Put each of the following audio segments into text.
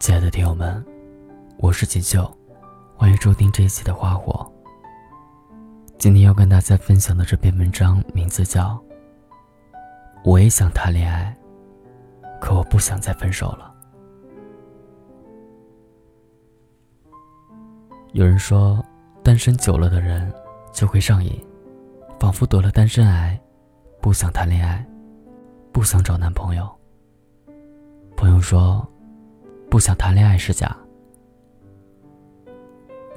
亲爱的听友们，我是锦绣，欢迎收听这一期的花火。今天要跟大家分享的这篇文章名字叫《我也想谈恋爱，可我不想再分手了》。有人说，单身久了的人就会上瘾，仿佛得了单身癌，不想谈恋爱，不想找男朋友。朋友说，不想谈恋爱是假，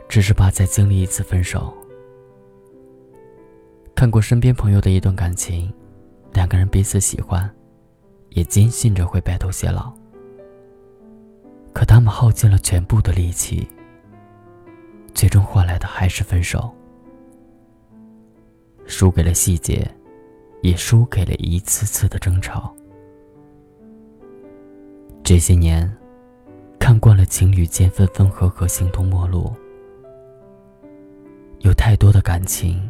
只是怕再经历一次分手。看过身边朋友的一段感情，两个人彼此喜欢，也坚信着会白头偕老，可他们耗尽了全部的力气。最终换来的还是分手，输给了细节，也输给了一次次的争吵。这些年，看惯了情侣间分分合合、形同陌路，有太多的感情，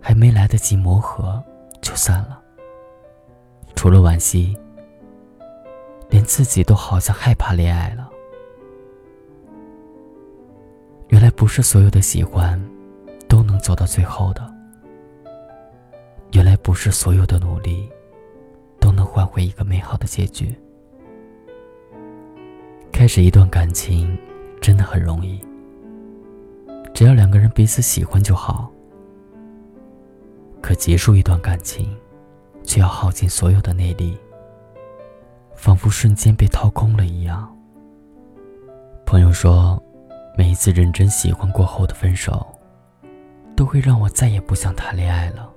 还没来得及磨合就散了。除了惋惜，连自己都好像害怕恋爱了。原来不是所有的喜欢，都能走到最后的。原来不是所有的努力，都能换回一个美好的结局。开始一段感情，真的很容易，只要两个人彼此喜欢就好。可结束一段感情，却要耗尽所有的内力，仿佛瞬间被掏空了一样。朋友说。每一次认真喜欢过后的分手，都会让我再也不想谈恋爱了。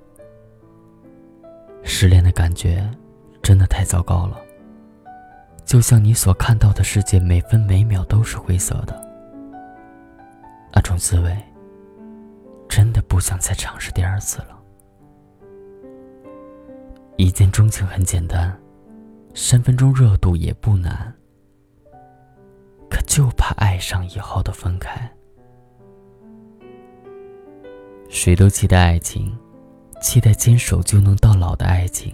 失恋的感觉真的太糟糕了，就像你所看到的世界每分每秒都是灰色的。那种滋味，真的不想再尝试第二次了。一见钟情很简单，三分钟热度也不难。可就怕爱上以后的分开。谁都期待爱情，期待坚守就能到老的爱情。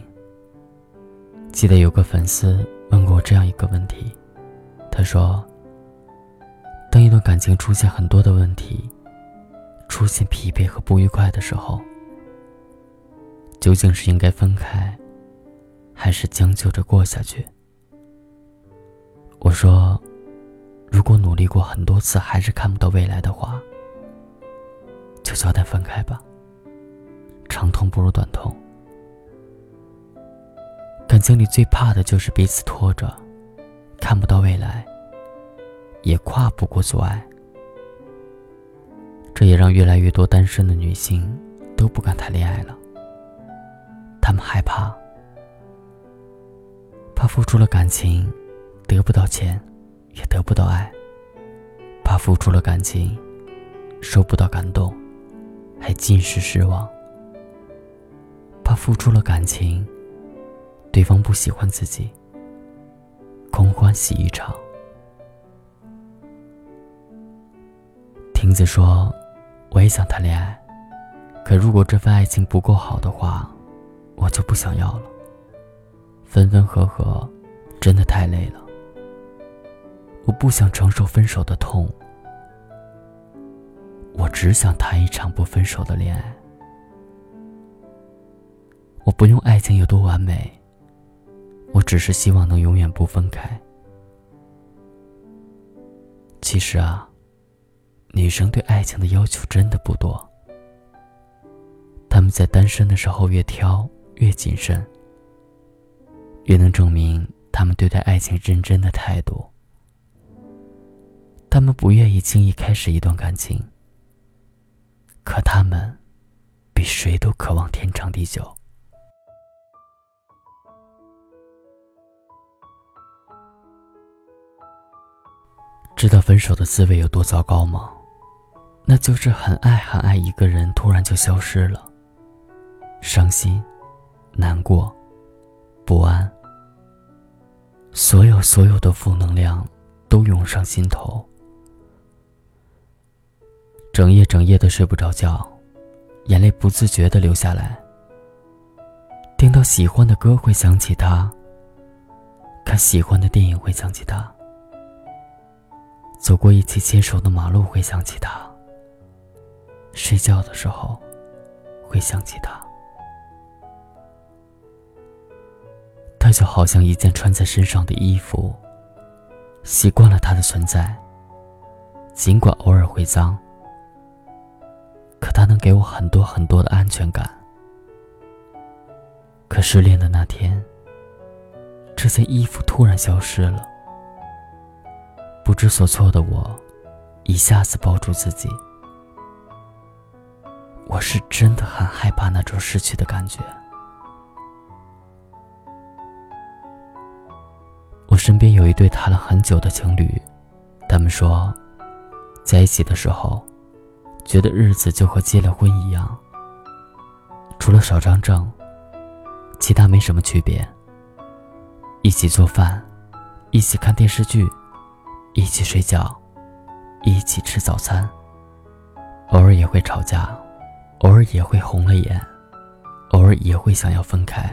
记得有个粉丝问过我这样一个问题，他说：“当一段感情出现很多的问题，出现疲惫和不愉快的时候，究竟是应该分开，还是将就着过下去？”我说。如果努力过很多次还是看不到未来的话，就早点分开吧。长痛不如短痛。感情里最怕的就是彼此拖着，看不到未来，也跨不过阻碍。这也让越来越多单身的女性都不敢谈恋爱了。她们害怕，怕付出了感情得不到钱。也得不到爱，怕付出了感情，收不到感动，还尽是失望；怕付出了感情，对方不喜欢自己，空欢喜一场。亭子说：“我也想谈恋爱，可如果这份爱情不够好的话，我就不想要了。分分合合，真的太累了。”我不想承受分手的痛，我只想谈一场不分手的恋爱。我不用爱情有多完美，我只是希望能永远不分开。其实啊，女生对爱情的要求真的不多，她们在单身的时候越挑越谨慎，越能证明她们对待爱情认真的态度。他们不愿意轻易开始一段感情，可他们比谁都渴望天长地久。知道分手的滋味有多糟糕吗？那就是很爱很爱一个人，突然就消失了，伤心、难过、不安，所有所有的负能量都涌上心头。整夜整夜的睡不着觉，眼泪不自觉的流下来。听到喜欢的歌会想起他，看喜欢的电影会想起他，走过一起牵手的马路会想起他，睡觉的时候会想起他。他就好像一件穿在身上的衣服，习惯了他的存在。尽管偶尔会脏，可他能给我很多很多的安全感。可失恋的那天，这件衣服突然消失了。不知所措的我，一下子抱住自己。我是真的很害怕那种失去的感觉。我身边有一对谈了很久的情侣，他们说，在一起的时候，觉得日子就和结了婚一样，除了少张证，其他没什么区别。一起做饭，一起看电视剧，一起睡觉，一起吃早餐。偶尔也会吵架，偶尔也会红了眼，偶尔也会想要分开。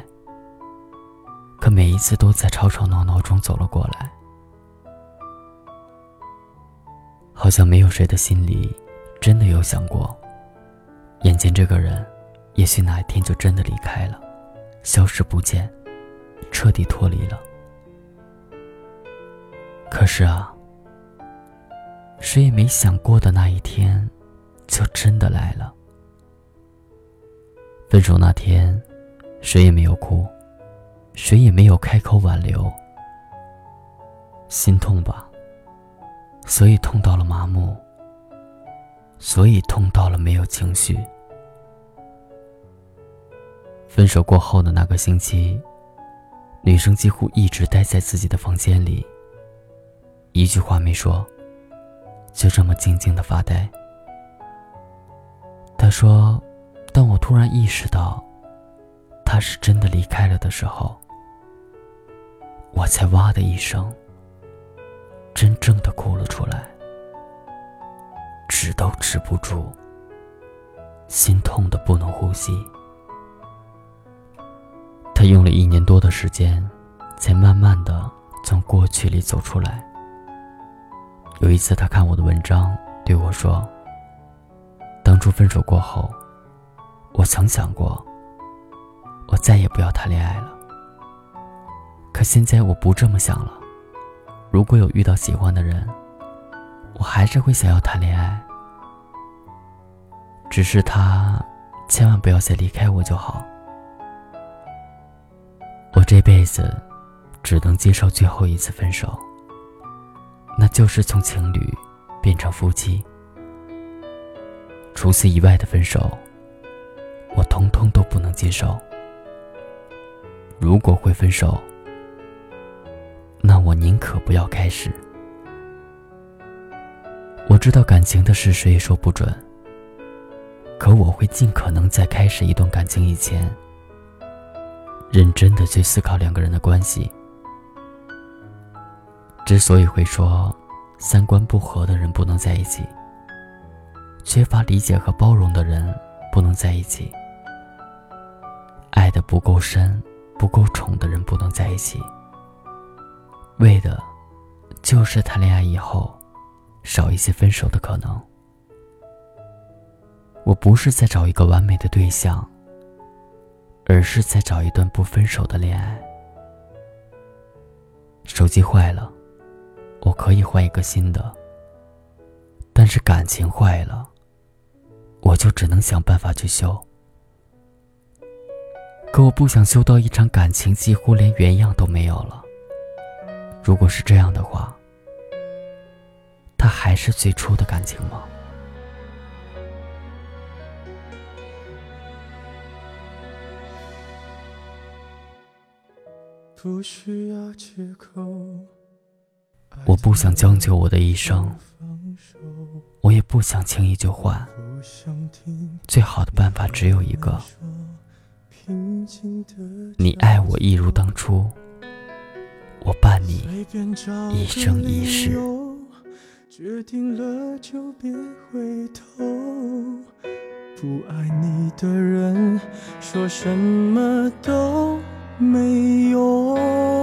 可每一次都在吵吵闹闹中走了过来，好像没有谁的心里真的有想过，眼前这个人，也许哪一天就真的离开了，消失不见，彻底脱离了。可是啊，谁也没想过的那一天，就真的来了。分手那天，谁也没有哭。谁也没有开口挽留，心痛吧，所以痛到了麻木，所以痛到了没有情绪。分手过后的那个星期，女生几乎一直待在自己的房间里，一句话没说，就这么静静的发呆。她说：“当我突然意识到，他是真的离开了的时候。”我才哇的一声，真正的哭了出来，止都止不住，心痛的不能呼吸。他用了一年多的时间，才慢慢的从过去里走出来。有一次，他看我的文章，对我说：“当初分手过后，我曾想过，我再也不要谈恋爱了。”可现在我不这么想了。如果有遇到喜欢的人，我还是会想要谈恋爱。只是他千万不要再离开我就好。我这辈子只能接受最后一次分手，那就是从情侣变成夫妻。除此以外的分手，我通通都不能接受。如果会分手，那我宁可不要开始。我知道感情的事谁也说不准，可我会尽可能在开始一段感情以前，认真的去思考两个人的关系。之所以会说三观不合的人不能在一起，缺乏理解和包容的人不能在一起，爱的不够深、不够宠的人不能在一起。为的，就是谈恋爱以后，少一些分手的可能。我不是在找一个完美的对象，而是在找一段不分手的恋爱。手机坏了，我可以换一个新的。但是感情坏了，我就只能想办法去修。可我不想修到一场感情几乎连原样都没有了。如果是这样的话，他还是最初的感情吗？不需要借口我不想将就我的一生，我也不想轻易就换。最好的办法只有一个：你爱我一如当初。我伴你一生一世。决定了就别回头，不爱你的人说什么都没用。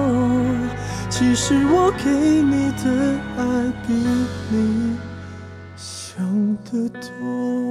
其实我给你的爱比你想的多。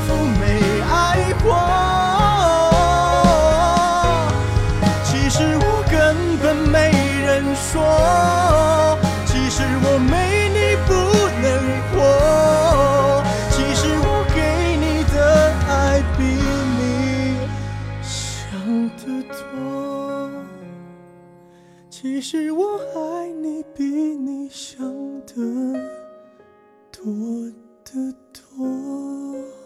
其实我爱你比你想的多得多。